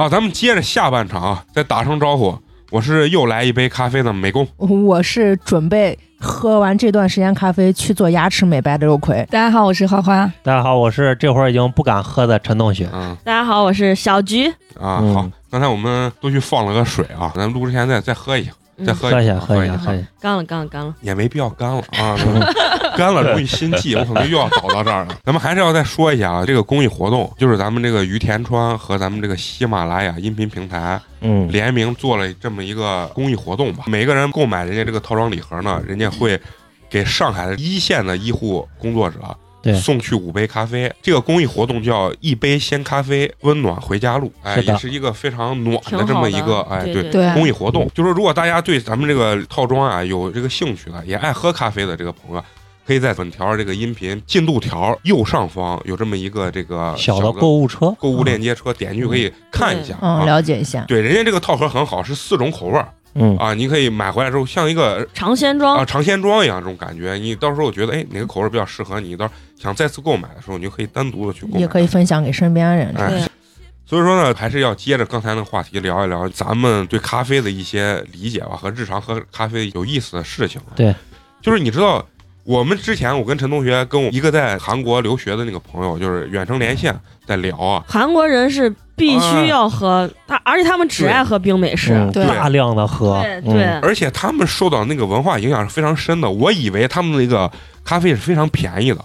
好，咱们接着下半场啊，再打声招呼。我是又来一杯咖啡的美工，我是准备喝完这段时间咖啡去做牙齿美白的肉葵。大家好，我是花花。大家好，我是这会儿已经不敢喝的陈同学。嗯大家好，我是小菊。啊，嗯好，刚才我们都去放了个水啊，咱们录之前再再喝一下，嗯再喝喝一下，啊喝一下，下，喝一下。干了，干了，干了。也没必要干了啊，干了容易心悸，我可能又要倒到这儿了。咱们还是要再说一下啊，这个公益活动就是咱们这个于田川和咱们这个喜马拉雅音频平台嗯，联名做了这么一个公益活动吧。每个人购买人家这个套装礼盒呢，人家会给上海的一线的医护工作者。对。送去五杯咖啡，这个公益活动叫“一杯鲜咖啡，温暖回家路”，哎，是也是一个非常暖的这么一个哎，对对公益活动，就是如果大家对咱们这个套装啊有这个兴趣的，也爱喝咖啡的这个朋友，可以在本条这个音频进度条右上方有这么一个这个小的购物车，购物链接车，点进去可以看一下嗯，啊。了解一下。对，人家这个套盒很好，是四种口味儿嗯，啊，你可以买回来之后像一个尝鲜装啊，尝鲜装一样这种感觉。你到时候觉得哎哪个口味比较适合你，到时候想再次购买的时候，你就可以单独的去购买。也可以分享给身边人。哎对，所以说呢，还是要接着刚才那个话题聊一聊咱们对咖啡的一些理解吧，和日常喝咖啡有意思的事情。对，就是你知道，我们之前我跟陈同学跟我一个在韩国留学的那个朋友，就是远程连线在聊啊，韩国人是必须要喝，他而且他们只爱喝冰美式。嗯对。大量的喝，对对。嗯而且他们受到那个文化影响是非常深的。我以为他们那个咖啡是非常便宜的，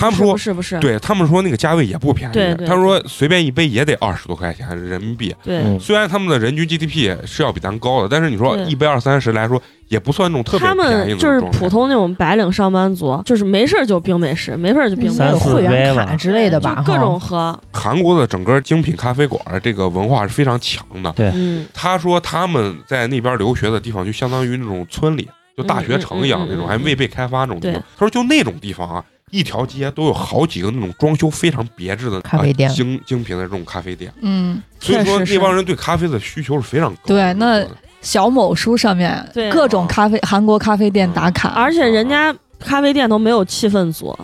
他们说不是不是？对他们说那个价位也不便宜，对对他说随便一杯也得二十多块钱人民币。对嗯虽然他们的人均 GDP 是要比咱高的，但是你说一杯二三十来说，也不算那种特别他便宜的们就是那种状态普通那种白领上班族，就是没事就冰美式，没事就冰美式会员卡之类的吧，各种喝。韩国的整个精品咖啡馆这个文化是非常强的。嗯，他说他们在那边留学的地方，就相当于那种村里，就大学城一样那种，还未被开发那种地方。他说就那种地方啊，一条街都有好几个那种装修非常别致的咖啡店。啊精精品的这种咖啡店。嗯，所以说那帮人对咖啡的需求是非常高的。对那小某书上面对。各种咖啡韩国咖啡店打卡，而且人家咖啡店都没有气氛组，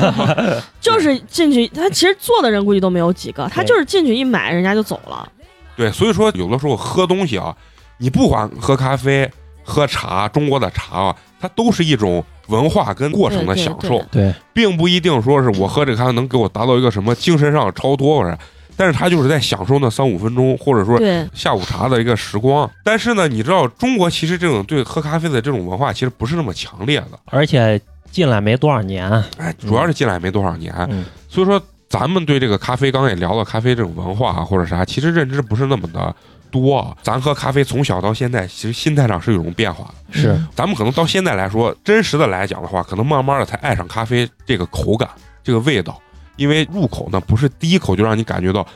就是进去，他其实坐的人估计都没有几个，他就是进去一买，人家就走了。对，所以说有的时候喝东西啊，你不管喝咖啡、喝茶，中国的茶啊，它都是一种文化跟过程的享受，对，并不一定说是我喝这个咖啡能给我达到一个什么精神上的超脱或者，但是他就是在享受那三五分钟，或者说，下午茶的一个时光。但是呢，你知道中国其实这种对喝咖啡的这种文化其实不是那么强烈的，而且进来没多少年，哎，主要是进来没多少年，嗯，所以说咱们对这个咖啡，刚刚也聊到咖啡这种文化啊，或者啥，其实认知不是那么的多啊。咱喝咖啡从小到现在，其实心态上是有种变化的。是，咱们可能到现在来说，真实的来讲的话，可能慢慢的才爱上咖啡这个口感、这个味道，因为入口呢不是第一口就让你感觉到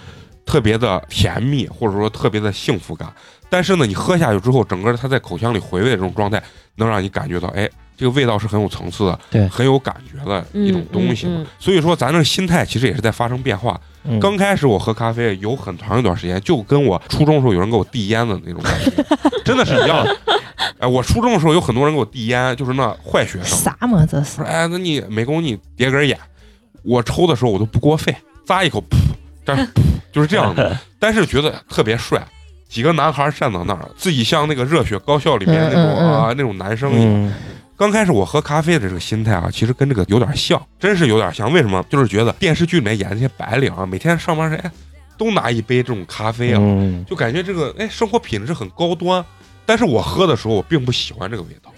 特别的甜蜜，或者说特别的幸福感。但是呢，你喝下去之后，整个它在口腔里回味的这种状态，能让你感觉到，哎，这个味道是很有层次的，对很有感觉的一种东西嘛。嗯嗯所以说，咱这个心态其实也是在发生变化。嗯刚开始我喝咖啡有很长一段时间，就跟我初中的时候有人给我递烟的那种感觉，真的是一样的。哎，我初中的时候有很多人给我递烟，就是那坏学生，啥嘛这是说哎，那你没给我你叠根烟，我抽的时候我都不过肺，咂一口，噗，这噗就是这样的，但是觉得特别帅。几个男孩站到那儿，自己像那个热血高校里面那种啊那种男生一样。嗯，刚开始我喝咖啡的这个心态啊，其实跟这个有点像，真是有点像。为什么？就是觉得电视剧里面演那些白领啊，每天上班时哎，都拿一杯这种咖啡啊，嗯，就感觉这个哎生活品质很高端。但是我喝的时候，我并不喜欢这个味道，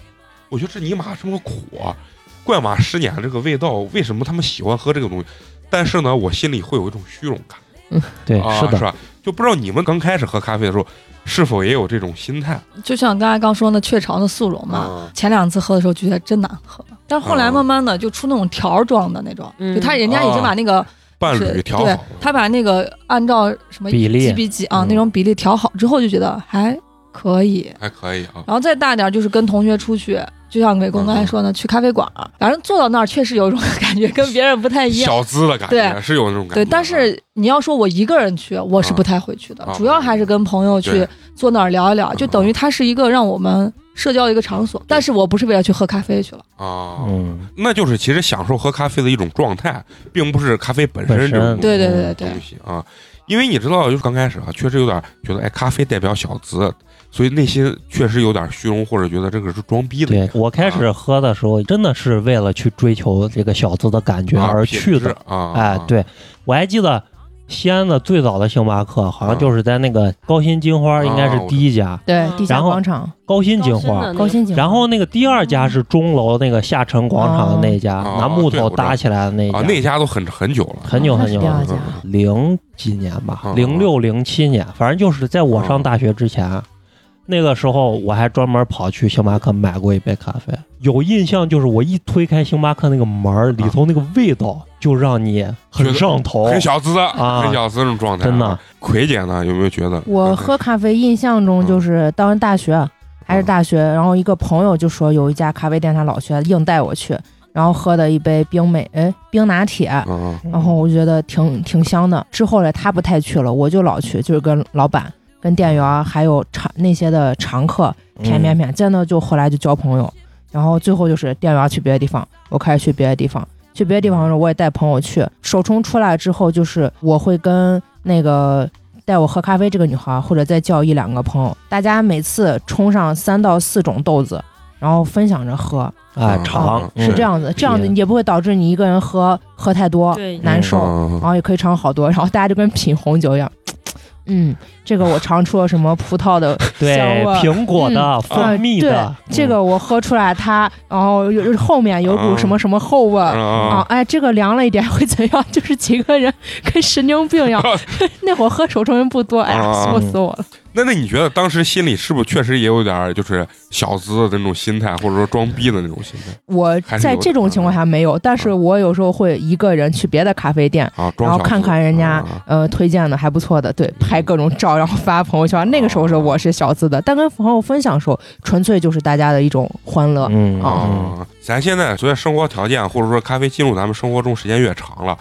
我觉得这尼玛这么苦啊，灌马十年这个味道，为什么他们喜欢喝这个东西？但是呢，我心里会有一种虚荣感对，啊，是的，是吧？就不知道你们刚开始喝咖啡的时候，是否也有这种心态？就像刚才刚说的雀巢的速溶嘛，啊。前两次喝的时候觉得真难喝，但后来啊慢慢的就出那种条儿状的那种，嗯。就他人家已经把那个伴侣调好，他把那个按照什么比例。几比几啊、嗯。那种比例调好之后，就觉得还可以。还可以啊。然后再大点就是跟同学出去，就像伟工刚才说的，去咖啡馆儿，反正坐到那儿确实有一种感觉跟别人不太一样。小资的感觉对。是有那种感觉对，啊，但是你要说我一个人去，我是不太会去的，啊主要还是跟朋友去坐那儿聊一聊，就等于它是一个让我们社交一个场所。但是我不是为了去喝咖啡去了，啊，嗯，那就是其实享受喝咖啡的一种状态，并不是咖啡本身这种对对对对东西啊。因为你知道，就是刚开始啊，确实有点觉得，哎，咖啡代表小资，所以内心确实有点虚荣，或者觉得这个是装逼的。对我开始喝的时候，真的是为了去追求这个小资的感觉啊而去的。啊，哎，对，我还记得西安的最早的星巴克，好像就是在那个高新金花，应该是第一家。对嗯，地下然后广场，高新金花。高新的那。个。高新景。然后那个第二家是钟楼那个下沉广场的那家，哦拿木头搭起来的那家，啊，那家都很很久了，很久很久。了零几年吧嗯，零六零七年，反正就是在我上大学之前，那个时候我还专门跑去星巴克买过一杯咖啡。有印象就是我一推开星巴克那个门儿，里头那个味道就让你很上头，很小资啊很小资那种状态。真的，葵姐呢，有没有觉得？我喝咖啡印象中就是当时大学还是大学，然后一个朋友就说有一家咖啡店他老去，硬带我去，然后喝的一杯冰美哎冰拿铁，嗯。然后我觉得挺挺香的。之后嘞他不太去了，我就老去，就是跟老板、跟店员还有常那些的常客谝谝谝，真的就后来就交朋友。然后最后就是店员去别的地方，我开始去别的地方。去别的地方的时候，我也带朋友去。首冲出来之后，就是我会跟那个带我喝咖啡这个女孩，或者再叫一两个朋友，大家每次冲上三到四种豆子，然后分享着喝，哎嗯尝嗯是这样子。这样子也不会导致你一个人喝喝太多对难受，嗯然后也可以尝好多，然后大家就跟品红酒一样。嗯，这个我尝出了什么葡萄的 对香味儿苹果的、嗯蜂蜜的这个我喝出来它，然后有有后面有股嗯什么什么后味儿。啊啊，哎，这个凉了一点会怎样？就是几个人跟神经病一样。那会儿喝手冲人不多，哎呀，啊笑死我了。那那你觉得当时心里是不是确实也有点就是小资的那种心态，或者说装逼的那种心态我在这种情况下没有，但是我有时候会一个人去别的咖啡店，啊？装然后看看人家啊呃推荐的还不错的，对，拍各种照，然后发朋友圈。那个时候是我是小资的，但跟朋友分享的时候，纯粹就是大家的一种欢乐。嗯啊，咱现在随着生活条件或者说咖啡进入咱们生活中时间越长了，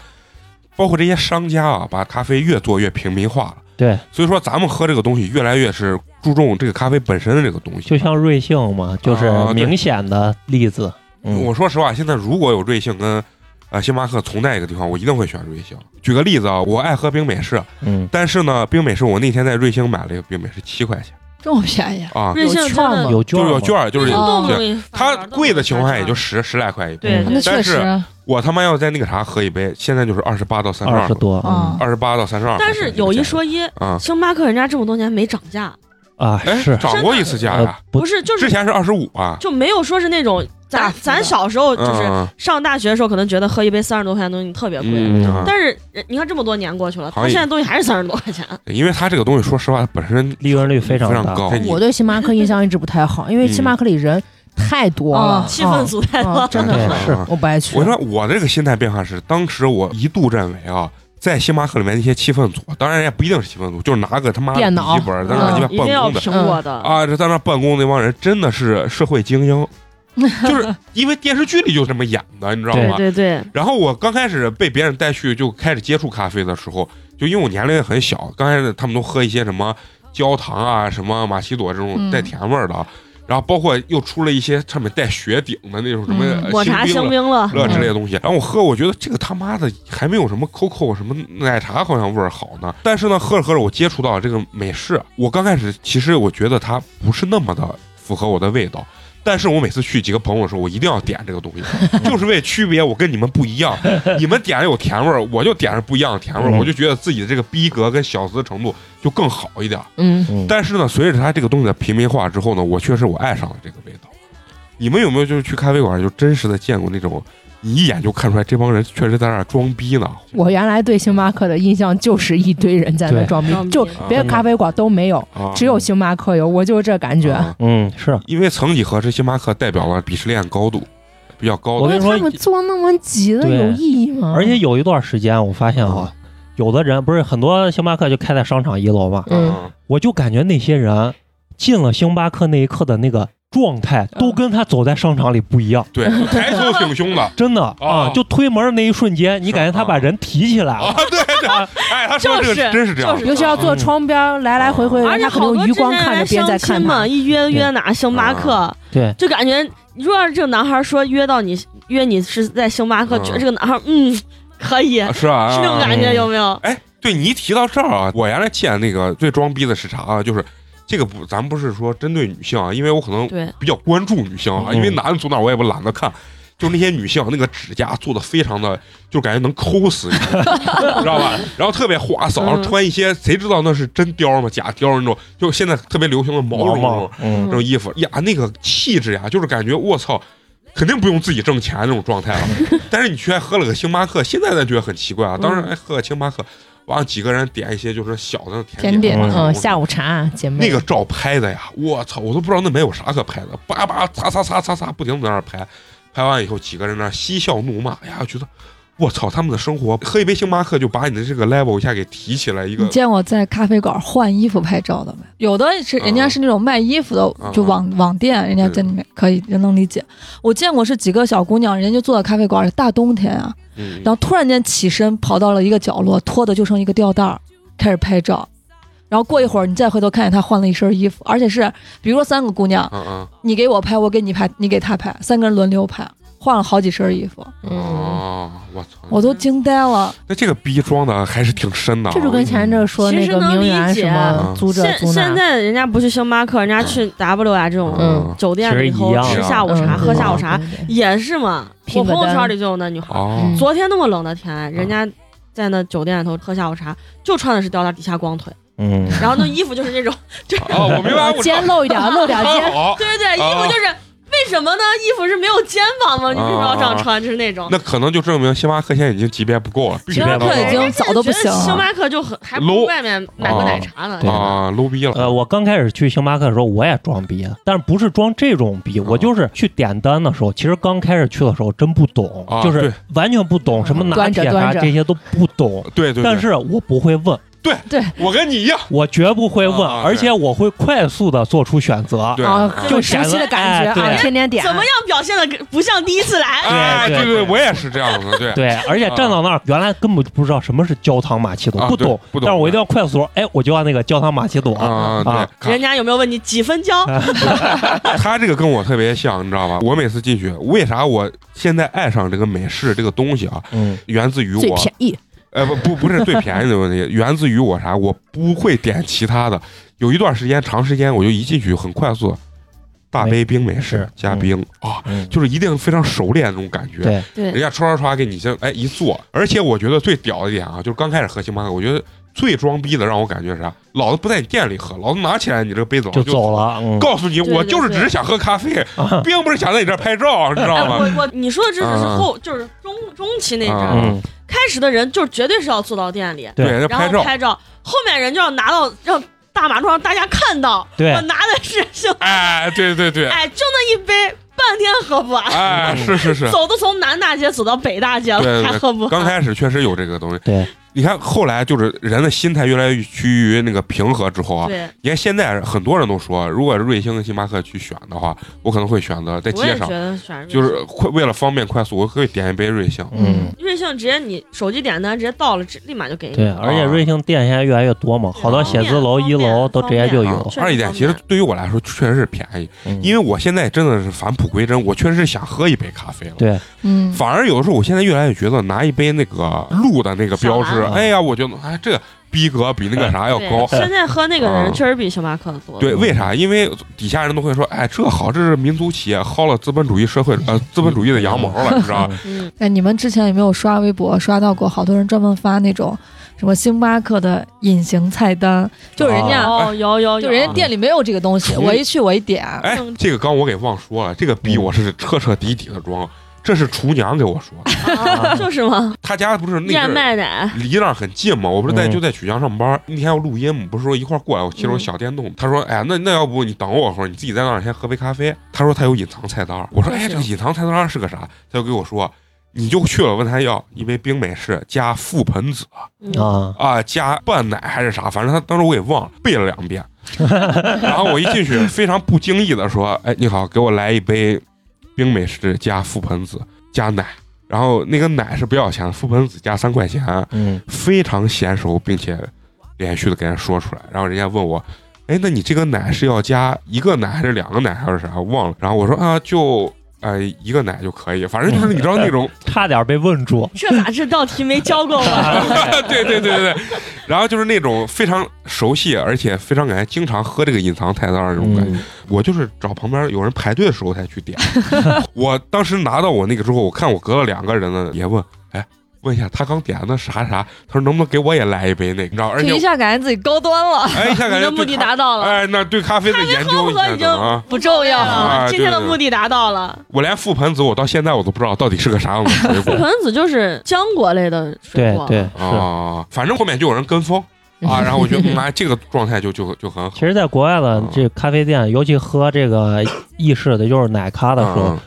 包括这些商家啊，把咖啡越做越平民化了。对，所以说咱们喝这个东西越来越是注重这个咖啡本身的这个东西。就像瑞幸嘛，就是明显的例子。嗯。我说实话，现在如果有瑞幸跟呃星巴克同在一个地方，我一定会选瑞幸。举个例子啊，我爱喝冰美式，嗯，但是呢，冰美式我那天在瑞幸买了一个冰美式，七块钱。这么便宜，啊，瑞幸有券吗？就有券吗？是有券儿，就是它贵的情况下也就十十来块一对嗯那确但是实，我他妈要在那个啥喝一杯，现在就是二十八到三十二二十，多啊二十八到三十二。但是有一说一，啊，星巴克人家这么多年没涨价，啊，哎，是涨过一次价呃呀，不不是就是之前是二十五啊。就没有说是那种咱咱小时候就是嗯上大学的时候，可能觉得喝一杯三十多块钱的东西特别贵，但是你看这么多年过去了，它现在东西还是三十多块钱。因为它这个东西，说实话，本身利润率非常非常高。我对星巴克印象一直不太好，因为嗯星巴克里人太多了啊，气氛组太多。啊，真的是是。我不爱去。我说我这个心态变化是，当时我一度认为啊，在星巴克里面那些气氛组，当然也不一定是气氛组，就是拿个他妈笔记本在那鸡巴一定要办公的苹果的，啊，这在那办公那帮人真的是社会精英，就是因为电视剧里就这么演的，你知道吗？对对，然后我刚开始被别人带去就开始接触咖啡的时候，就因为我年龄也很小，刚开始他们都喝一些什么焦糖啊、什么玛奇朵这种嗯。带甜味儿的，然后包括又出了一些上面带雪顶的那种什么抹茶星冰乐，乐之类的东西。然后我喝，我觉得这个他妈的还没有什么 COCO 什么奶茶好像味儿好呢。但是呢，喝着喝着我接触到这个美式，我刚开始其实我觉得它不是那么的符合我的味道。但是我每次去几个朋友的时候，我一定要点这个东西，就是为区别我跟你们不一样。你们点有甜味儿，我就点着不一样的甜味儿，嗯我就觉得自己的这个逼格跟小资程度就更好一点。嗯，嗯，但是呢，随着它这个东西的平民化之后呢，我确实我爱上了这个味道。你们有没有就是去咖啡馆就真实的见过那种，你一眼就看出来这帮人确实在那儿装逼呢？我原来对星巴克的印象就是一堆人在那装逼就别的咖啡馆都没有，啊，只有星巴克有，我就是这感觉。啊。嗯是，因为曾几何时，星巴克代表了鄙视链高度比较高的我跟你说他们做那么挤的有意义吗？而且有一段时间我发现啊，有的人不是很多星巴克就开在商场一楼嘛，嗯。啊。我就感觉那些人进了星巴克那一刻的那个状态，都跟他走在商场里不一样。对，抬头挺胸的。真的哦啊，就推门的那一瞬间，你感觉他把人提起来啊了，，对。对，哎，他说这个就是真是这样。就是。尤其要坐窗边来来回回，而且好多有余光看之前来着别人在看相亲嘛，一约约哪星巴克，对，就感觉如果要是这个男孩说约到你约你是在星巴克，嗯。觉得这个男孩嗯可以，啊是啊？是那种感觉嗯。有没有？哎，对你一提到这儿啊，我原来见那个最装逼的是啥啊？就是这个不，咱不是说针对女性啊，因为我可能，比较关注女性啊，嗯因为男的坐那我也不懒得看。就那些女性，那个指甲做的非常的，就感觉能抠死你，知道吧？然后特别花哨，嗯穿一些谁知道那是真貂吗？假貂那种，就现在特别流行的毛绒那种嗯那种衣服呀，那个气质呀，就是感觉我操，肯定不用自己挣钱那种状态了。但是你却喝了个星巴克，现在咱觉得很奇怪啊。当时还喝个星巴克，完了几个人点一些就是小的甜甜点点，嗯，下午茶姐妹那个照拍的呀，我操，我都不知道那没有啥可拍的，叭叭擦擦擦擦擦，不停地在那儿拍，拍完以后几个人那儿嬉笑怒骂，哎呀，觉得我操，他们的生活喝一杯星巴克就把你的这个 level 一下给提起来一个你，见过在咖啡馆换衣服拍照的没？有的是人家是那种卖衣服的，嗯就网网店，人家在里面可以，人能理解。我见过是几个小姑娘，人家就坐在咖啡馆，大冬天啊，嗯，然后突然间起身跑到了一个角落，脱的就剩一个吊带儿，开始拍照。然后过一会儿，你再回头看见她换了一身衣服，而且是比如说三个姑娘，嗯嗯，你给我拍，我给你拍，你给她拍，三个人轮流拍，换了好几身衣服，嗯，哦，我操，我都惊呆了。那这个逼装的还是挺深的啊，这就跟前一阵说那个名媛什么租这现现在人家不去星巴克，人家去 W 啊这种嗯。酒店里头吃下午茶、嗯喝下午茶也是嘛。我朋友圈里就有那女孩，昨天那么冷的天，人家在那酒店里头喝下午茶，就穿的是吊带，底下光腿，嗯，然后那衣服就是那种，就哦，我明白，肩 露一点，露点肩，对对对，衣啊服就是为什么呢？衣服是没有肩膀吗？你为什么要这样穿？就是那种。那可能就证明星巴克现在已经级别不够了，必须星巴克已经早都不行星。巴克就很还不 low 如外面买个奶茶呢。对啊，low 逼了，呃，我刚开始去星巴克的时候，我也装逼，但是不是装这种逼，我就是去点单的时候，其实刚开始去的时候真不懂，啊就是对完全不懂什么拿铁啥这些都不懂，对对，对但是我不会问，我跟你一样，我绝不会问，啊而且我会快速的做出选择。对。就熟悉的感觉啊，天天点，怎么样表现的不像第一次来？哎，对对对，我也是这样的，对。对，而且站到那儿，原来根本就不知道什么是焦糖玛奇朵，不懂，不懂。但是我一定要快速说，哎，我就要那个焦糖玛奇朵。啊，啊。对，人家有没有问你几分焦？他这个跟我特别像，你知道吧？我每次进去，为啥我现在爱上这个美式这个东西啊？嗯，源自于最我，便宜，呃，不不不是最便宜的问题，源自于我啥？我不会点其他的。有一段时间，长时间我就一进去很快速，大杯冰美式加冰啊，嗯就是一定非常熟练那种感觉。对，对人家唰唰唰给你先哎一做，而且我觉得最屌的一点啊，就是刚开始喝星巴克，我觉得最装逼的让我感觉是啥？老子不在你店里喝，老子拿起来你这个杯子就就走了，嗯，告诉你，我就是只是想喝咖啡，啊并不是想在你这儿拍照，你知道哎，吗？我我你说的这只是后，就是中中期那阵开始的人就绝对是要坐到店里，对。然拍照，后拍照，后面人就要拿到让大马路上大家看到，对我拿的是 星，哎，对对对，哎，就那一杯，半天喝不完，哎，是是是，走都从南大街走到北大街了，对对。还喝不完。刚开始确实有这个东西。对，你看后来就是人的心态越来越趋于那个平和之后啊，对，你看现在很多人都说，如果瑞幸跟星巴克去选的话，我可能会选择在街上就是快为了方便快速，我可以点一杯瑞幸。嗯，瑞幸直接你手机点单直接到了，直立马就给你。对，而且瑞幸店现在越来越多嘛，好多写字楼一楼都直接就啊有，二一点，其实对于我来说确实是便宜，嗯因为我现在真的是返璞归真，我确实是想喝一杯咖啡了。对，嗯，反而有的时候，我现在越来越觉得拿一杯那个鹿的那个标志哎呀，我觉得哎这个逼格比那个啥要高对，。现在喝那个啊人确实比星巴克的多。对，为啥？因为底下人都会说，哎，这好，这是民族企业薅了资本主义社会呃资本主义的羊毛了，你知道吧？嗯，哎，你们之前有没有刷微博刷到过？好多人专门发那种什么星巴克的隐形菜单，就是人家、哦，有有有，就人家店里没有这个东西，嗯我一去我一点，哎，这个刚我给忘说了，这个逼我是彻彻底底的装，这是厨娘给我说的。啊就是嘛，他家不是那燕麦奶，离那儿很近嘛，我不是在嗯。就在曲江上班，那天要录音嘛，不是说一块儿过来，我骑着我小电动，他说，哎，那那要不你等我会儿，你自己在那儿先喝杯咖啡。他说他有隐藏菜单儿，我说，哎，这个隐藏菜单儿是个啥？他就给我说，你就去了问他要一杯冰美式加覆盆子。嗯。啊，啊，加半奶还是啥，反正他当时我给忘了，背了两遍。然后我一进去，非常不经意的说，哎，你好，给我来一杯冰美式加覆盆子加奶。然后那个奶是不要钱的，覆盆子加三块钱。嗯非常娴熟，并且连续的给人说出来。然后人家问我，哎，那你这个奶是要加一个奶还是两个奶还是啥？忘了。然后我说啊，就呃一个奶就可以，反正就是你知道那种，差点被问住。这咋这道题没教过我？对对对对对，然后就是那种非常熟悉，而且非常感觉经常喝这个隐藏菜单儿那种感觉。嗯，我就是找旁边有人排队的时候才去点。我当时拿到我那个之后，我看我隔了两个人呢，也问，哎，问一下他刚点的啥啥，他说能不能给我也来一杯那个，你知道，而且一下感觉自己高端了，哎一下感觉目的达到了，哎，那对咖啡的研究已经啊。不重要。了今天的目的达到了。我连覆盆子，我到现在我都不知道到底是个啥样的水果覆盆子就是浆果类的水果，对对是。啊。反正后面就有人跟风啊，然后我觉得，嗯哎，这个状态就就就很好其。实，在国外的嗯这咖啡店，尤其喝这个意式的，就是奶咖的时候嗯，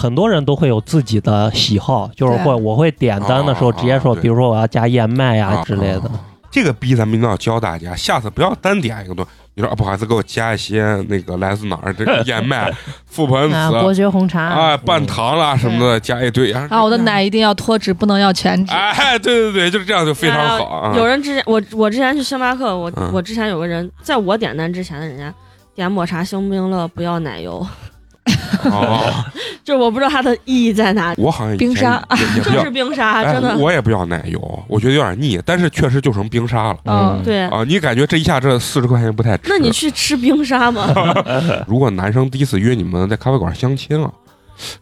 很多人都会有自己的喜好，就是会我会点单的时候啊直接说，对比如说我要加燕麦呀啊之类的。啊这个逼咱们一定要教大家，下次不要单点一个东西。你说啊，不好意思，给我加一些那个来自哪儿这个燕麦、覆盆啊，子伯爵红茶啊、半糖啦什么的，加一堆。然啊，我的奶一定要脱脂，不能要全脂。哎，对对对，就是这样就非常好啊。有人之前我我之前去星巴克，我、嗯我之前有个人在我点单之前的人家点抹茶星冰乐不要奶油，哦，就是我不知道它的意义在哪里，我好像冰沙也也不 要就是，冰沙，哎真的。我也不要奶油，我觉得有点腻，但是确实就成冰沙了嗯，对，啊。你感觉这一下这四十块钱不太值？那你去吃冰沙吗？如果男生第一次约你们在咖啡馆相亲了，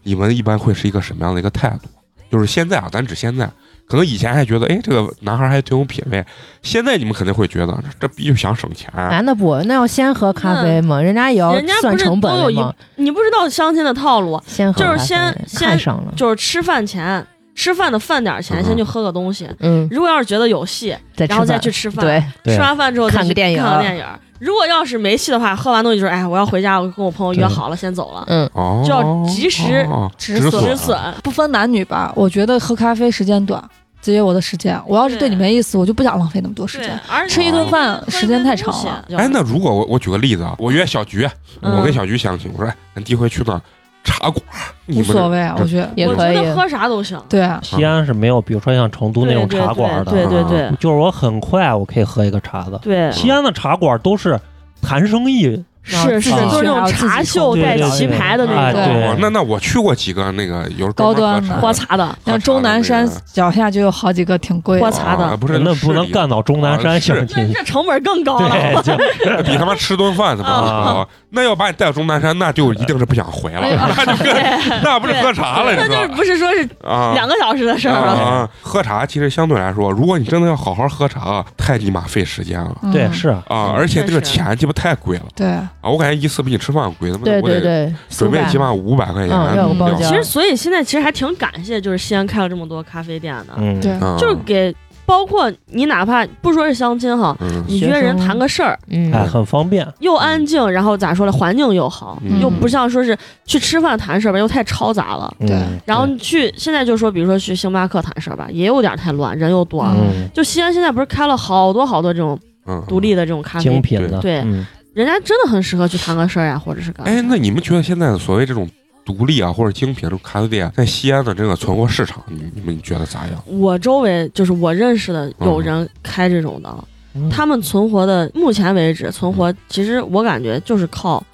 你们一般会是一个什么样的一个态度？就是现在啊，咱只现在，可能以前还觉得，哎，这个男孩还挺有品位，现在你们肯定会觉得，这这逼就想省钱。男的不，那要先喝咖啡嘛，人家也要人家不是算成本都有一的嘛，你不知道相亲的套路，先喝就是先先上了，就是吃饭前，吃饭的饭点儿前嗯先去喝个东西。嗯，如果要是觉得有戏，再然后再去吃饭对，吃完饭之后再去看个电影看个电影。如果要是没戏的话，喝完东西就是哎，我要回家，我跟我朋友约好了，先走了。嗯，哦，就要及时哦止止损止损，不分男女吧，我觉得喝咖啡时间短，节约我的时间。我要是对你没意思，我就不想浪费那么多时间。，而吃一顿饭时间太长了。哎，那如果我我举个例子啊，我约小菊，嗯我跟小菊相亲，我说，哎，咱第一回去那茶馆，无所谓啊，我觉得我也可以觉得喝啥都行。对啊，西安是没有，比如说像成都那种茶馆的，对对对就是我很快我可以喝一个茶的。对，西安的茶馆都是谈生意，是是，啊都是那种茶秀带棋牌的那种，那那我去过几个那个有高端的喝茶的，像终南山脚下就有好几个挺贵的。喝茶的啊不是那不能干到终南山啊相那亲。这成本更高了。对，比他妈吃顿饭他妈啊高。那要把你带到终南山，那就一定是不想回了，那就跟那不是喝茶了，你那就是？不是说是啊，两个小时的事儿了。啊，喝茶其实相对来说，如果你真的要好好喝茶，太尼玛费时间了嗯对是啊！而且这个钱鸡巴太贵了对，啊！我感觉一次比你吃饭贵，他妈对我得对对，准备四百起码五百块钱，嗯要有包对吧浆其实，所以现在其实还挺感谢，就是西安开了这么多咖啡店的，嗯，对嗯就是给包括你哪怕不说是相亲哈，嗯你约人谈个事儿嗯，哎，很方便。又安静，然后咋说呢，环境又好，嗯又不像说是去吃饭谈事儿吧，又太嘈杂了。对嗯然后你去现在就说，比如说去星巴克谈事儿吧，也有点太乱，人又多。嗯，就西安现在不是开了好多好多这种嗯独立的这种咖啡精，品的，对嗯人家真的很适合去谈个事儿呀，或者是干嘛。哎，那你们觉得现在的所谓这种独立啊或者精品这种咖啡店，在西安的这个存活市场，你你们觉得咋样？我周围就是我认识的有人开这种的，嗯。他们存活的目前为止存活，其实我感觉就是靠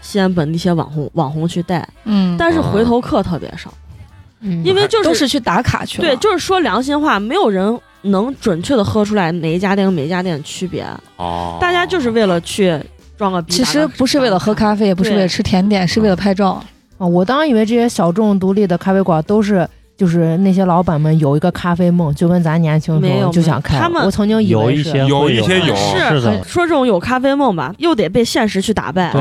西安本地一些网红网红去带，嗯，但是回头客特别少，嗯。因为就是都是去打卡去了。对，就是说良心话，没有人能准确的喝出来哪一家店跟哪一家店的区别，哦，大家就是为了去装个逼。其实不是为了喝咖啡，也不是为了吃甜点，是为了拍照。啊，我当以为这些小众独立的咖啡馆都是。就是那些老板们有一个咖啡梦，就跟咱年轻时候就想开。他们我曾经以为是有一些有一些有是是的很说这种有咖啡梦吧，又得被现实去打败。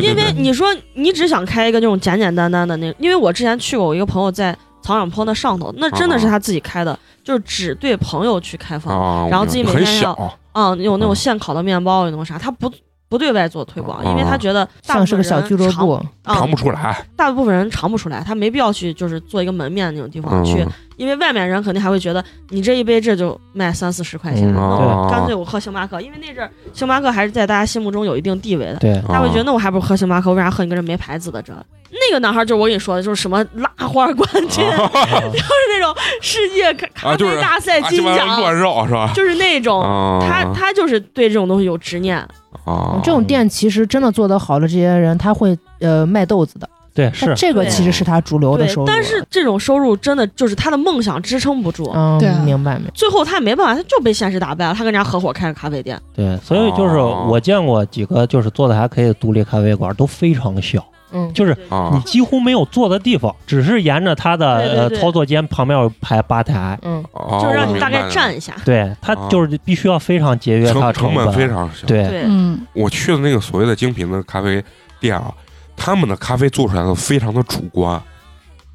因为你说你只想开一个那种简简单单的那，因为我之前去过，我一个朋友在草场坡那上头，那真的是他自己开的，就是只对朋友去开放，啊，然后自己每天要小，嗯，有那种啊现烤的面包，有那种啥，他不不对外做推广，啊因为他觉得大部像是个分人小俱乐尝，部，尝嗯，不出来，大部分人尝不出来，他没必要去就是做一个门面那种地方嗯去，因为外面人肯定还会觉得你这一杯这就卖三四十块钱，嗯那啊干脆我喝星巴克，因为那阵儿星巴克还是在大家心目中有一定地位的。对，他会觉得，那我还不如喝星巴克，为啥喝你个这没牌子的这？那个男孩就是我跟你说的，就是什么拉花冠军，就是那种世界咖啡大赛金奖，乱绕是吧？就是那种。啊，他他就是对这种东西有执念，啊，这种店其实真的做得好的这些人，他会呃卖豆子的，对是这个其实是他主流的收入，，但是这种收入真的就是他的梦想支撑不住。嗯对啊，明白没。最后他也没办法，他就被现实打败了。他跟人家合伙开个咖啡店，对，所以就是哦我见过几个就是做的还可以的独立咖啡馆，都非常小，嗯，就是你啊，几乎没有坐的地方，只是沿着他的对对对呃操作间旁边有排吧台。嗯哦就是让你大概站一下。对，它哦就是必须要非常节约它的成成本本，非常小。对对，嗯，我去的那个所谓的精品的咖啡店啊，他们的咖啡做出来的非常的主观。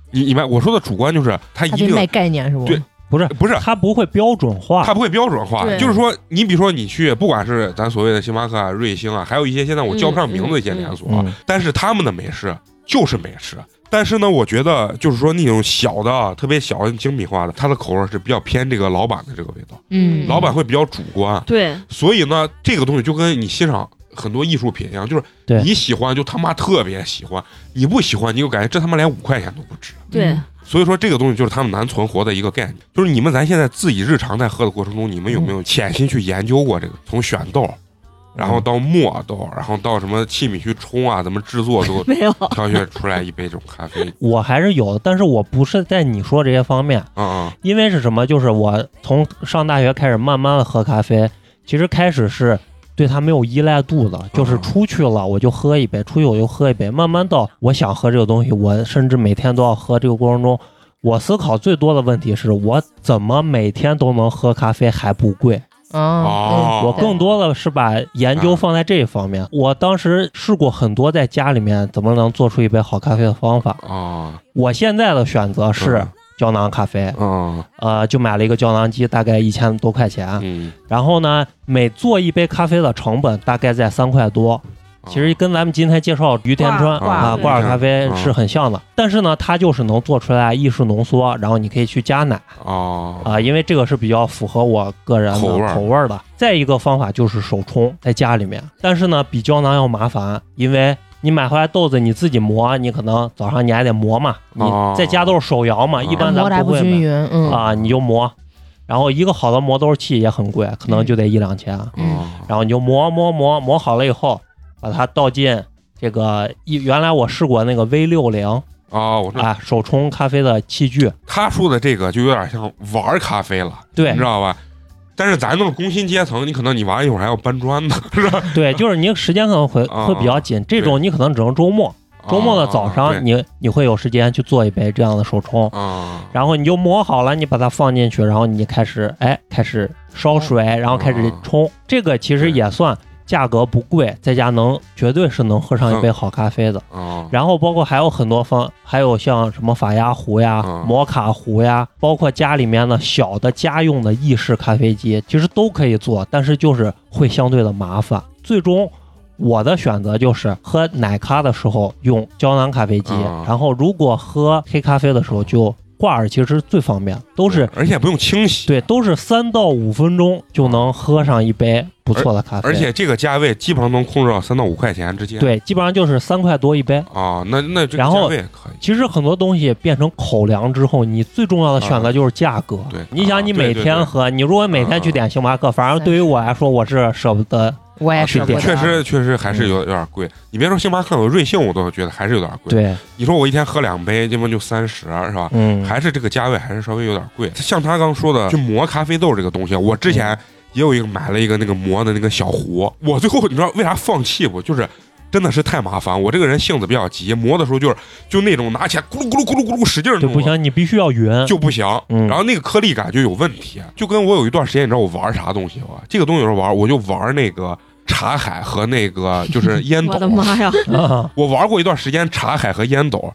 你你们我说的主观就是他一定他卖概念是不？对不是不是他不会标准化他。不会标准化，就是说，你比如说你去，不管是咱所谓的星巴克啊、瑞幸啊，还有一些现在我叫不上名字的一些连锁但是他们的美式就是美式。但是呢，我觉得就是说那种小的啊、特别小的精品化的，它的口味是比较偏这个老板的这个味道，嗯，老板会比较主观，对，所以呢，这个东西就跟你欣赏很多艺术品一样，就是对你喜欢就他妈特别喜欢，你不喜欢你就感觉这他妈连五块钱都不值。对，嗯所以说这个东西就是他们难存活的一个概念，就是你们咱现在自己日常在喝的过程中，你们有没有潜心去研究过这个？从选豆，然后到磨豆，然后到什么器皿去冲啊，怎么制作，都 没有，挑选出来一杯这种咖啡。我还是有，但是我不是在你说这些方面，嗯嗯因为是什么？就是我从上大学开始慢慢的喝咖啡，其实开始是对它没有依赖度的，就是出去了我就喝一杯，出去我就喝一杯，慢慢到我想喝这个东西，我甚至每天都要喝。这个过程中，我思考最多的问题是我怎么每天都能喝咖啡还不贵？哦哦我更多的是把研究放在这一方面。我当时试过很多在家里面怎么能做出一杯好咖啡的方法。啊我现在的选择是嗯胶囊咖啡，嗯。呃，就买了一个胶囊机，大概一千多块钱。嗯，然后呢，每做一杯咖啡的成本大概在三块多。其实跟咱们今天介绍于田川啊挂。挂耳咖啡嗯。是很像的，但是呢，它就是能做出来意式浓缩，然后你可以去加奶。哦。啊，因为这个是比较符合我个人的口味口味儿的。再一个方法就是手冲，在家里面，但是呢，比胶囊要麻烦，因为你买回来豆子你自己磨，你可能早上你还得磨嘛，你哦。在家都是手摇嘛，哦一般咱不会买不均匀，嗯。啊，你就磨，然后一个好的磨豆器也很贵，可能就得一两千。嗯。然后你就磨磨磨磨好了以后，把它倒进这个一原来我试过那个 V 六零啊，我说啊手冲咖啡的器具，他说的这个就有点像玩咖啡了，对你知道吧？但是咱都是工薪阶层，你可能你玩一会儿还要搬砖呢，是吧？对，就是你时间可能会啊会比较紧，这种你可能只能周末，周末的早啊上你你会有时间去做一杯这样的手冲，啊。然后你就磨好了，你把它放进去，然后你开始哎开始烧水，然后开始冲，这个其实也算价格不贵，在家能绝对是能喝上一杯好咖啡的。啊然后包括还有很多方，还有像什么法压壶呀、嗯摩卡壶呀，包括家里面的小的家用的意式咖啡机，其实都可以做，但是就是会相对的麻烦。最终我的选择就是喝奶咖的时候用胶囊咖啡机，嗯然后如果喝黑咖啡的时候就挂耳，其实最方便，都是而且不用清洗，对，都是三到五分钟就能喝上一杯不错的咖啡，而且这个价位基本上能控制到三到五块钱之间。对，基本上就是三块多一杯。啊，那那这个然后价位可以。其实很多东西变成口粮之后，你最重要的选择就是价格。对你想，啊你每对对对天喝，你如果每天去点星巴克，反正对于我来说，我是舍不得。确实确实还是有有点贵。你别说星巴克，我瑞幸我都觉得还是有点贵。，对，你说我一天喝两杯，基本就三十，是吧？嗯，还是这个价位还是稍微有点贵。像他刚说的，去磨咖啡豆这个东西，我之前也有一个买了一个那个磨的那个小壶，我最后你知道为啥放弃不？就是。真的是太麻烦，我这个人性子比较急，磨的时候就是就那种拿起来咕噜咕噜咕噜咕噜使劲儿弄，对不行，你必须要匀。就不行。嗯然后那个颗粒感就有问题，就跟我有一段时间，你知道我玩啥东西吗？这个东西有时候玩，我就玩那个茶海和那个 就是烟斗我。的妈呀！啊，我玩过一段时间茶海和烟斗，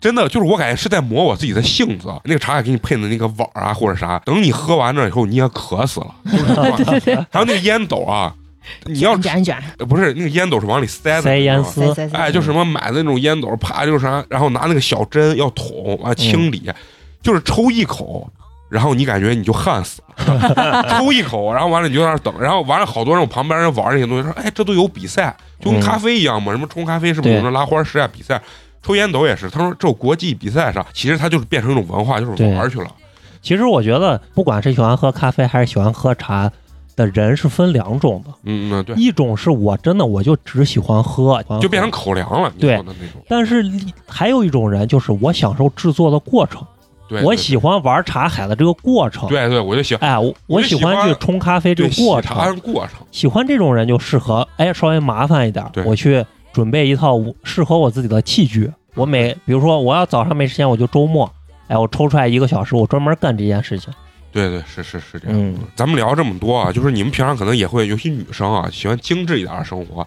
真的就是我感觉是在磨我自己的性子。那个茶海给你配的那个碗啊或者啥，等你喝完了以后你也渴死了。对对对，还有那个烟斗啊，你要卷卷呃不是那个烟斗是往里塞的，塞烟丝，哎，就什么买的那种烟斗，啪就是啥，然后拿那个小针要捅啊清理，就是抽一口，然后你感觉你就焊死了，抽一口，然后完了你就在那等，然后完了好多人我旁边人玩这些东西说，哎，这都有比赛，就跟嗯咖啡一样嘛，什么冲咖啡是不是有对那拉花石啊比赛？抽烟斗也是，他说这有国际比赛上，其实它就是变成一种文化，就是玩去了。其实我觉得，不管是喜欢喝咖啡还是喜欢喝茶，的人是分两种的，嗯嗯对，一种是我真的我就只喜欢喝，就变成口粮了。你对。但是还有一种人就是我享受制作的过程，对，我对喜欢玩茶海的这个过程。对对，我就喜欢哎，我我我喜欢欢去冲咖啡这个过程茶程，过程。喜欢这种人就适合，哎，稍微麻烦一点对，我去准备一套适合我自己的器具。我每比如说我要早上没时间，我就周末，哎，我抽出来一个小时，我专门干这件事情。对对是是是这样。嗯咱们聊这么多啊，就是你们平常可能也会，尤其女生啊，喜欢精致一点的生活，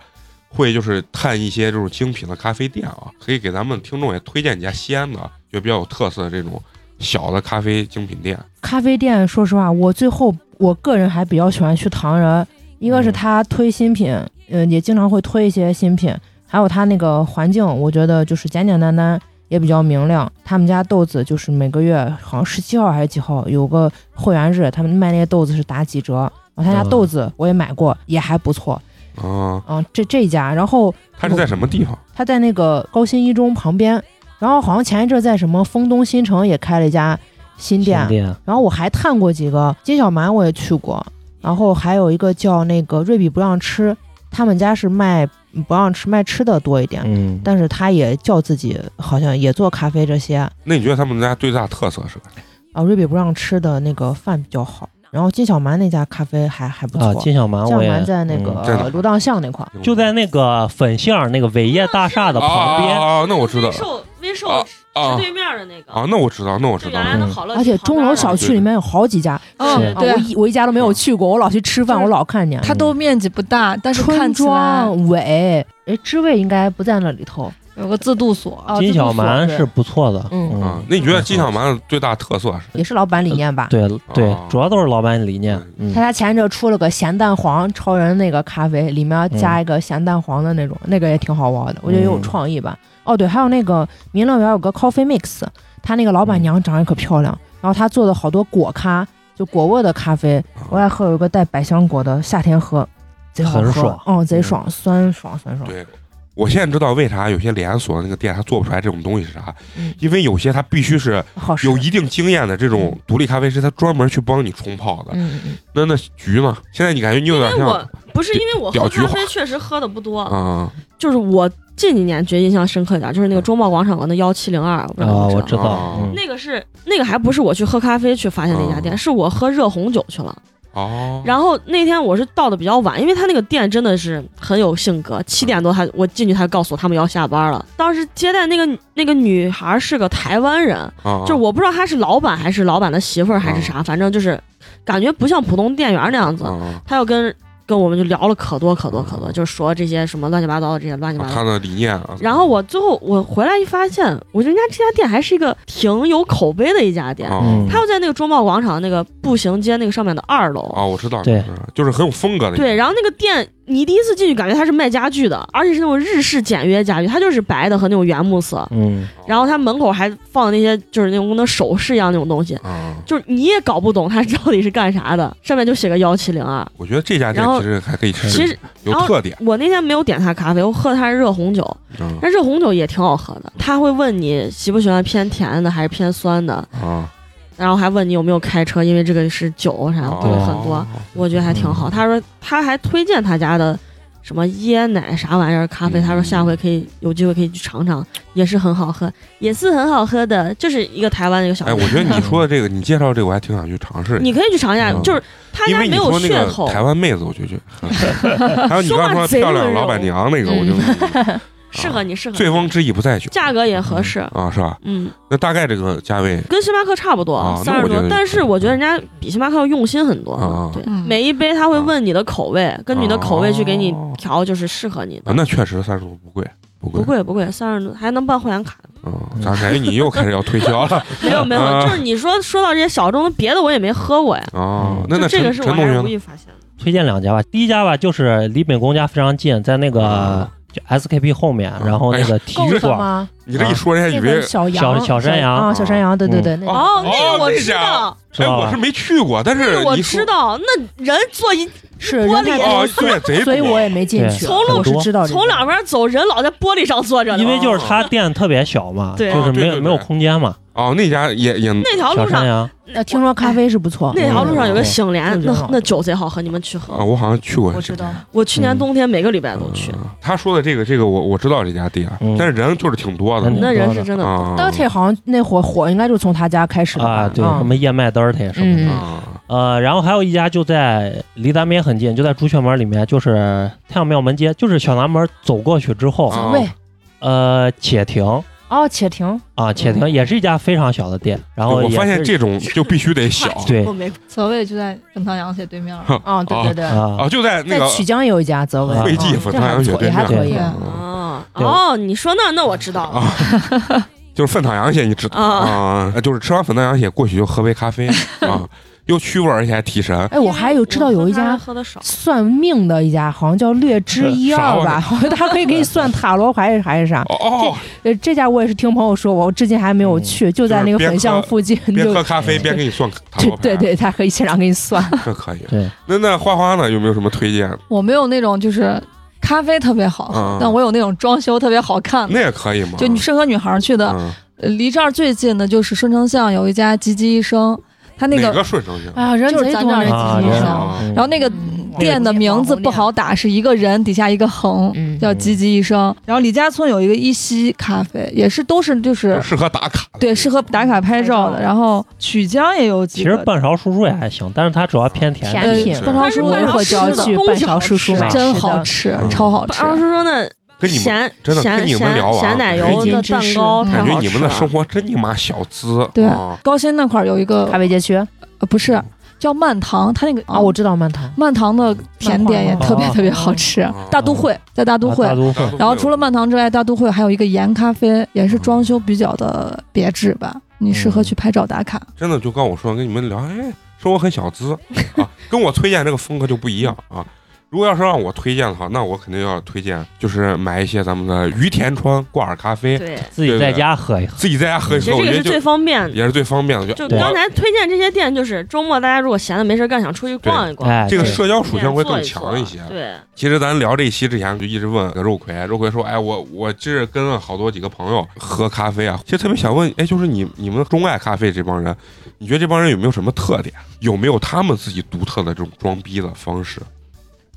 会就是探一些这种精品的咖啡店啊，可以给咱们听众也推荐几家西安的，就比较有特色的这种小的咖啡精品店。咖啡店，说实话，我最后我个人还比较喜欢去唐人，一个是嗯他推新品，嗯、也经常会推一些新品，还有他那个环境，我觉得就是简简单单，也比较明亮。他们家豆子就是每个月好像十七号还是几号有个会员日，他们卖那些豆子是打几折。然后他家嗯豆子我也买过，也还不错。啊，嗯，这这家，然后他是在什么地方？他在那个高新一中旁边，然后好像前一阵在什么丰东新城也开了一家新店，新店然后我还探过几个金小蛮，我也去过，然后还有一个叫那个瑞比不让吃，他们家是卖不让吃卖吃的多一点，嗯，但是他也叫自己好像也做咖啡这些啊。那你觉得他们家最大特色是个啥？瑞比不让吃的那个饭比较好，然后金小蛮那家咖啡还还不错。啊，金小蛮金小我也蛮在那个、芦荡巷那块儿，就在那个粉巷那个伟业大厦的旁边。啊，那我知道微售微售啊啊直对面的那个啊，那我知道，那我知道就原。来的好乐迪而且钟楼小区里面有好几家，对我一我一家都没有去过，我老去吃饭，就是我老看见。它都面积不大，但是春看庄伟，哎，知味应该不在那里头。有个自渡所。哦金小蛮是不错的，嗯啊，那你觉得金小蛮的最大特色是？也是老板理念吧？对对哦，主要都是老板理念。嗯他家前一阵出了个咸蛋黄超人那个咖啡，里面加一个咸蛋黄的那种，那个也挺好玩的，我觉得有创意吧。哦，对，还有那个民乐园有个 Coffee Mix，他那个老板娘长得可漂亮，然后他做的好多果咖，就果味的咖啡，我爱喝有一个带百香果的，夏天喝贼好喝，很爽嗯，贼爽，酸爽酸爽。对，我现在知道为啥有些连锁的那个店它做不出来这种东西是啥嗯，因为有些它必须是。有一定经验的这种独立咖啡师，他专门去帮你冲泡的。嗯嗯那那局呢？现在你感觉你有点因为我像不是因为我喝咖啡确实喝的不多，啊就是我近几年觉得印象深刻一点，就是那个中贸广场的那幺七零二，我知道啊。我知道那个是那个还不是我去喝咖啡去发现那家店，啊是我喝热红酒去了。哦，然后那天我是到的比较晚，因为他那个店真的是很有性格。七点多他我进去，他告诉我他们要下班了。当时接待那个那个女孩是个台湾人，啊就是我不知道她是老板还是老板的媳妇儿还是啥，反正就是感觉不像普通店员那样子。啊他又跟跟我们就聊了可多可多可多，就是说这些什么乱七八糟的这些乱七八糟他的理念啊。然后我最后我回来一发现，我觉得人家这家店还是一个挺有口碑的一家店。啊嗯它就在那个中贸广场那个步行街那个上面的二楼。啊，我知道，对嗯就是很有风格的。对，然后那个店，你第一次进去感觉它是卖家具的，而且是那种日式简约家具，它就是白的和那种原木色。嗯，然后它门口还放的那些就是那种跟那首饰一样那种东西，啊，就是你也搞不懂它到底是干啥的，上面就写个幺七零二。我觉得这家店然后其实还可以吃，其实有特点。我那天没有点它咖啡，我喝的它是热红酒，嗯那热红酒也挺好喝的。他会问你喜不喜欢偏甜的还是偏酸的，啊，然后还问你有没有开车，因为这个是酒啥哦问了很多，我觉得还挺好。他说他还推荐他家的什么椰奶啥玩意儿咖啡，嗯。他说下回可以有机会可以去尝尝，也是很好喝，也是很好喝的，就是一个台湾的一个小哎，我觉得你 说的这个，你介绍这个，我还挺想去尝试。你可以去尝一下，嗯就是他家没有噱头，台湾妹子，我就觉得，还有你刚刚 说漂亮老板娘那个，我就适合你，适合你醉翁之意不在酒价格也合适。啊，是吧？嗯，那大概这个价位跟星巴克差不多啊，三十多，但是我觉得人家比星巴克要用心很多。啊对，嗯每一杯他会问你的口味，根据你的口味去给你哦调，就是适合你的啊，。那确实三十多不贵，不贵不。贵不贵，三十多还能办会员卡。嗯，咋感觉你又开始要推销了 没有没有，啊就是你说说到这些小众的，别的我也没喝过呀。哦。那那这个是我还是陈同学呢无意发现的。推荐两家吧。第一家吧，就是离本宫家非常近，在那啊个就 SKP 后面，然后那个体育馆？你这一说，人家以那为小小羊小山羊啊，小山羊，对对对，那哦，那哦个我知道，哎，知道吧我是？没去过，但是我知道，那人坐一是玻璃人太哦，对，贼多。所以我也没进去。从路是知道这个。从两边走，人老在玻璃上坐着呢。因为就是他店特别小嘛，对。就是没有没有空间嘛。哦，那家也也那条路上，那听说咖啡是不错，那条路上有个嗯醒莲，嗯那那酒贼好喝，你们去喝。啊，我好像去过，我知道。我去年冬天每个礼拜都去，嗯他说的这个这个我我知道这家店，嗯。但是人就是挺多的。那人是真的多。啊。dirty 好像那火火应该就从他家开始的吧。啊，对，嗯。什么燕麦 dirty 什么的。呃，然后还有一家就在离咱们也很近，就在朱雀门里面，就是太阳庙门街，就是小南门走过去之后，啊。喂，呃，且停哦，且停，啊，且停也是一家非常小的店，然后我发现这种 就必须得小。对。我没所谓就在粉汤羊血对面儿。哦，对对对，啊啊，就在那个曲江有一家泽维，啊惠记嗯粉汤羊血这还可以。哦，你说那那我知道了。啊，就是粉汤羊血，你知道啊啊？就是吃完粉汤羊血过去就喝杯咖啡 啊，又去味儿而且还提神。哎，我还有知道有一家喝的少，算命的一家，好像叫略知一二吧，好像他可以给你算塔罗牌还是啥。哦哦，呃，这家我也是听朋友说过，我至今还没有去，就在那个粉巷附近，边喝咖啡边给你算 塔对罗牌，对对，他可以现场给你算。这可以。对，那那花花呢？有没有什么推荐？我没有那种就是咖啡特别好但我有那种装修特别好看的，那也可以嘛。就你适合女孩儿去的。离这儿最近的就是顺城巷有一家吉吉医生，他那个哪个顺承性？啊，人就是贼多人咱这儿的啊，人吉吉医生，然后那个嗯店的名字不好打，是一个人底下一个横，嗯叫吉吉一生。然后李家村有一个一溪咖啡，也是都是就是适合打卡。对适合打卡拍照的。然后曲江也有几个其实，半勺叔叔也还行，但是它主要偏甜品，半勺叔叔文火郊区半勺叔叔真好吃嗯，超好吃。二叔叔那跟你们咸真的跟咸你们聊啊咸咸奶油的蛋糕感觉你们的生。活真你妈小资。对啊高新那块儿有一个咖啡街区啊，呃不是叫慢糖，它那个啊我知道慢糖，慢糖的甜点也特别哦特别好吃哦。大都会在大都会啊大，都会然后除了慢糖之外，大都会还有一个盐咖啡，也是装修比较的别致吧。你适合去拍照打卡。真的就刚我说，跟你们聊，哎，生活很小资啊，跟我推荐这个风格就不一样啊。如果要是让我推荐的话，那我肯定要推荐，就是买一些咱们的于田川挂耳咖啡，对，自己在家喝一喝。自己在家喝一喝，我觉得就其实这个是最方便的。也是最方便的。就就刚才推荐这些店，就是周末大家如果闲的没事干，想出去逛一逛，这个社交属性会更强一些。对，其实咱聊这一期之前，就一直问肉葵，肉葵说：“哎，我我这是跟了好多几个朋友喝咖啡啊，其实特别想问，哎，就是你你们钟爱咖啡这帮人，你觉得这帮人有没有什么特点？有没有他们自己独特的这种装逼的方式？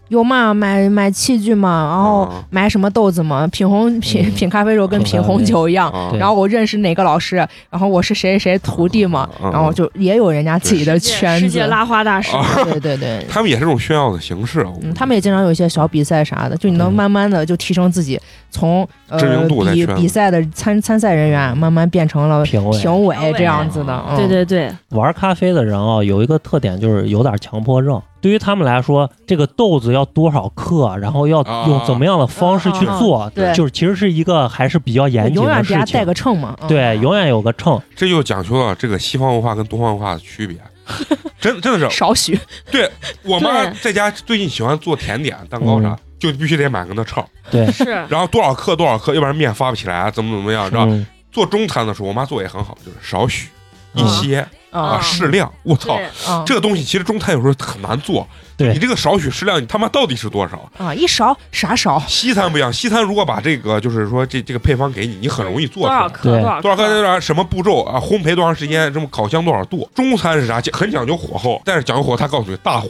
有嘛买买器具嘛，然后啊。买什么豆子嘛，品红品嗯。品咖啡时候跟品红酒一样。然后我认识哪个老师，然后我是谁谁徒弟嘛，嗯然后就也有人家自己的圈子世界，拉花大师，啊。对对对，他们也是这种炫耀的形式。嗯，他们也经常有一些小比赛啥的，就你能嗯。慢慢的就提升自己，从知名呃比比赛的参参赛人员，慢慢变成了评委评委这样子的。嗯。对对对，玩咖啡的人啊，有一个特点就是有点强迫症。对于他们来说，这个豆子要多少克，然后要啊用怎么样的方式去做，对就是其实是一个还是比较严谨永远的事情给他带。个秤嘛。嗯对，永远有个秤。这就讲究了这个西方文化跟东方文化的区别。真真的是，少许，对 我妈在家最近喜欢做甜点、蛋糕啥嗯，就必须得买个那秤，对，是然后多少克多少克，要不然面发不起来，怎么怎么样，知道？嗯，做中餐的时候，我妈做也很好，就是少许一嗯些啊，啊适量。我操，这个东西其实中餐有时候很难做，对你这个少许适量，你他妈到底是多少？啊，一勺啥勺？西餐不一样，西餐如果把这个就是说这这个配方给你，你很容易做多少出来。多少多少克多少什么步骤啊？烘焙多长时间？什么烤箱多少度？中餐是啥？很讲究火候，但是讲究火，他告诉你大火、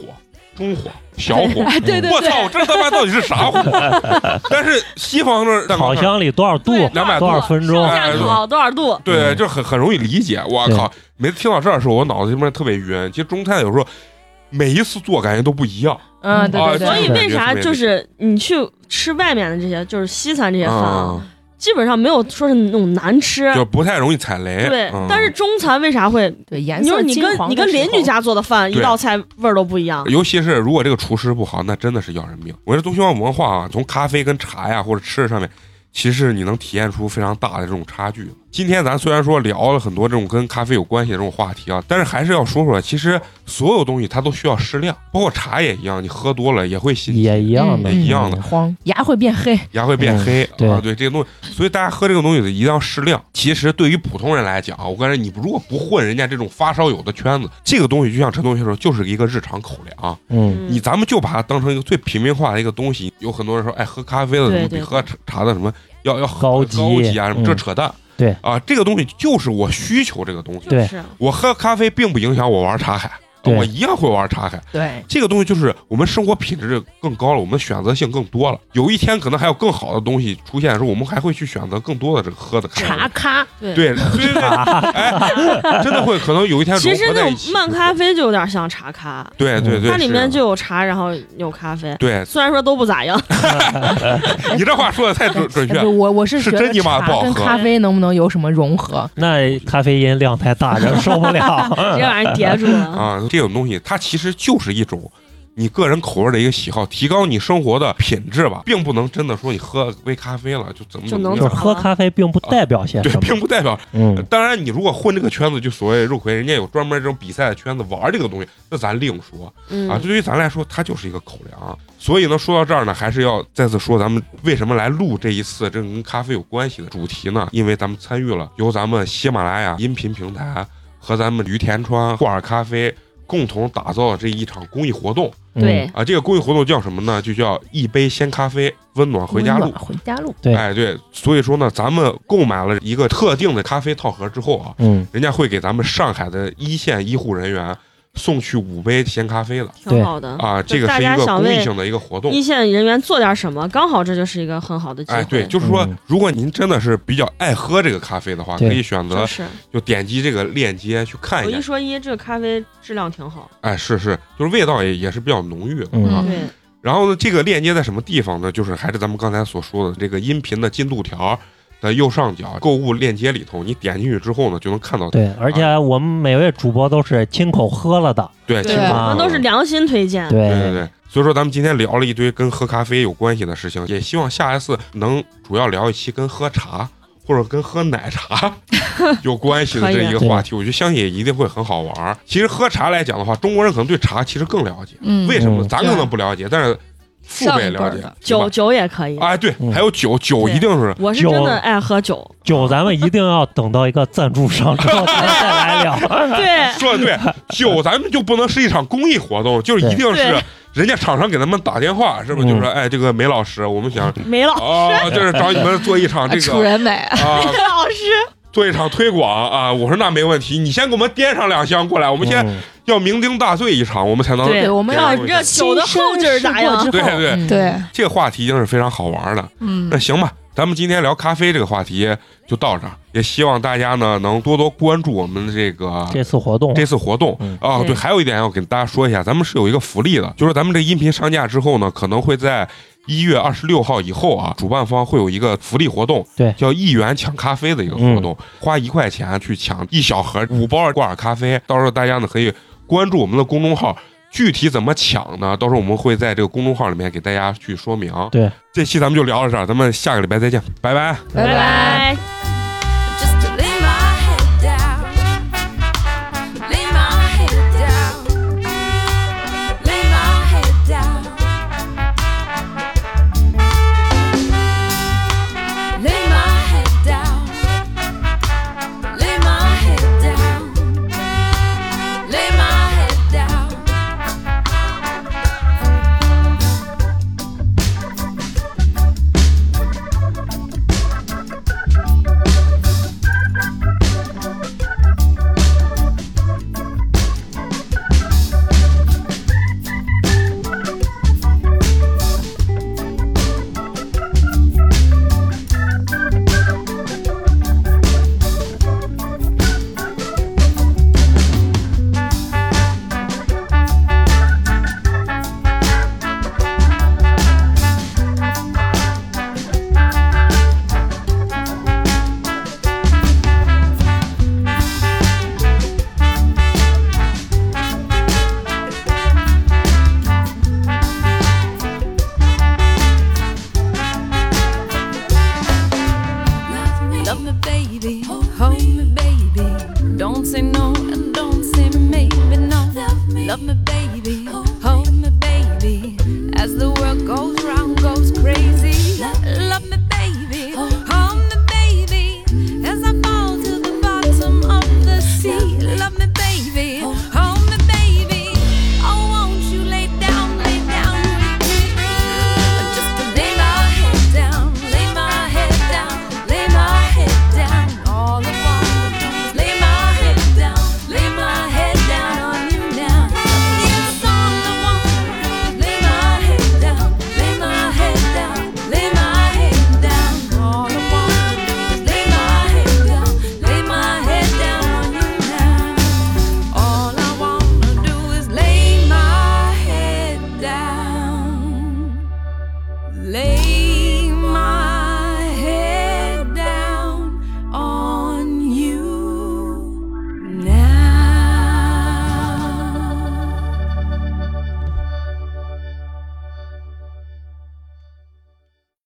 中火、小火。哎，对对对，我操，这他妈到底是啥火？但是西方的烤箱里多少度，两百多少分钟上下烤多少度？对，嗯就很很容易理解。我靠，每次听到这儿的时候，我脑子里面特别晕。其实中餐有时候每一次做感觉都不一样。嗯，对对对。所以为啥就是你去吃外面的这些，就是西餐这些饭啊，啊，基本上没有说是那种难吃。就不太容易踩雷。对嗯，但是中餐为啥会？对颜你说色你跟你跟邻居家做的饭，一道菜味儿都不一样。尤其是如果这个厨师不好，那真的是要人命。我觉得东西方文化啊，从咖啡跟茶呀或者吃的上面，其实你能体验出非常大的这种差距。今天咱虽然说聊了很多这种跟咖啡有关系的这种话题啊，但是还是要说说，其实所有东西它都需要适量，包括茶也一样，你喝多了也会心也一样的，嗯一样的慌牙会变黑。牙会变黑、对啊，对这个东西，所以大家喝这个东西一定要适量。其实对于普通人来讲，我感觉你如果不混人家这种发烧友的圈子，这个东西就像陈同学说，就是一个日常口粮。嗯，你咱们就把它当成一个最平民化的一个东西。有很多人说，哎，喝咖啡的怎么比喝茶茶的什么要要高级高级啊？什么嗯这扯淡。对。啊，这个东西就是我需求这个东西。对。是。我喝咖啡并不影响我玩茶海，我一样会玩茶海。对，这个东西就是我们生活品质更高了，我们选择性更多了。有一天可能还有更好的东西出现的时候，我们还会去选择更多的这个喝的茶咖，对。对对 哎，真的会可能有一天其实那种融合在一起。慢咖啡就有点像茶咖，对对对，它里面就有茶，然后有咖啡，对。虽然说都不咋样，你这话说的太准准确，我我是是真你妈不好茶跟喝咖啡能不能有什么融合？那咖啡因量太大，人受不了。这玩意儿叠住了。啊，这种东西它其实就是一种你个人口味的一个喜好，提高你生活的品质吧，并不能真的说你喝杯咖啡了就怎么就能怎么样就是喝咖啡并不代表些对什，么。并不代表。嗯，当然，你如果混这个圈子，就所谓肉魁，人家有专门这种比赛的圈子玩这个东西，那咱另说嗯啊。对于咱来说，它就是一个口粮。所以呢，说到这儿呢，还是要再次说咱们为什么来录这一次这个跟咖啡有关系的主题呢？因为咱们参与了由咱们喜马拉雅音频平台和咱们于田川挂耳咖啡共同打造的这一场公益活动嗯对，啊。这个公益活动叫什么呢？就叫一杯鲜咖啡，温暖回家路温。暖回家路，对哎，对，所以说呢，咱们购买了一个特定的咖啡套盒之后啊，嗯，人家会给咱们上海的一线医护人员送去五杯鲜咖啡了挺好的啊，这个大是一个家想为公益性的一个活动。一线人员做点什么，刚好这就是一个很好的机会。哎，对，就是说嗯，如果您真的是比较爱喝这个咖啡的话，可以选择就是就点击这个链接去看一下。一说一，这个咖啡质量挺好。哎，是是，就是味道也也是比较浓郁的嗯啊。对，然后呢，这个链接在什么地方呢？就是还是咱们刚才所说的这个音频的进度条的右上角购物链接里头，你点进去之后呢，就能看到对，而且我们每位主播都是亲口喝了的。对，对清楚我们都是良心推荐。对对对对，所以说咱们今天聊了一堆跟喝咖啡有关系的事情，也希望下一次能主要聊一期跟喝茶或者跟喝奶茶 有关系的这一个话题，我就相信也一定会很好玩儿。其实喝茶来讲的话，中国人可能对茶其实更了解，嗯为什么？嗯咱可能不了解，但是父辈了解酒酒也可以，哎，对，嗯还有酒，酒一定是我是真的爱喝酒。酒咱们一定要等到一个赞助商之后咱再来聊。对，说的对，酒咱们就不能是一场公益活动，就是一定是人家厂商给咱们打电话，是不是？嗯就说哎，这个梅老师，我们想梅老啊，就是找你们做一场这 个楚人美，啊。梅老师，做一场推广啊！我说那没问题，你先给我们掂上两箱过来，我们先嗯要酩酊大醉一场，我们才能对对，我们要对这酒的后劲儿咋样对对嗯对，这个话题已经是非常好玩的。嗯那，行吧，咱们今天聊咖啡这个话题就到这儿，也希望大家呢能多多关注我们的这个这次活动，这次活动嗯啊，对对，还有一点要跟大家说一下，咱们是有一个福利的，就是咱们这个音频上架之后呢，可能会在一月二十六号以后啊，主办方会有一个福利活动，对叫一元抢咖啡的一个活动，花一块钱去抢一小盒五包挂耳咖啡，到时候大家呢可以关注我们的公众号。具体怎么抢呢？到时候我们会在这个公众号里面给大家去说明。对，这期咱们就聊到这儿，咱们下个礼拜再见，拜拜。拜拜。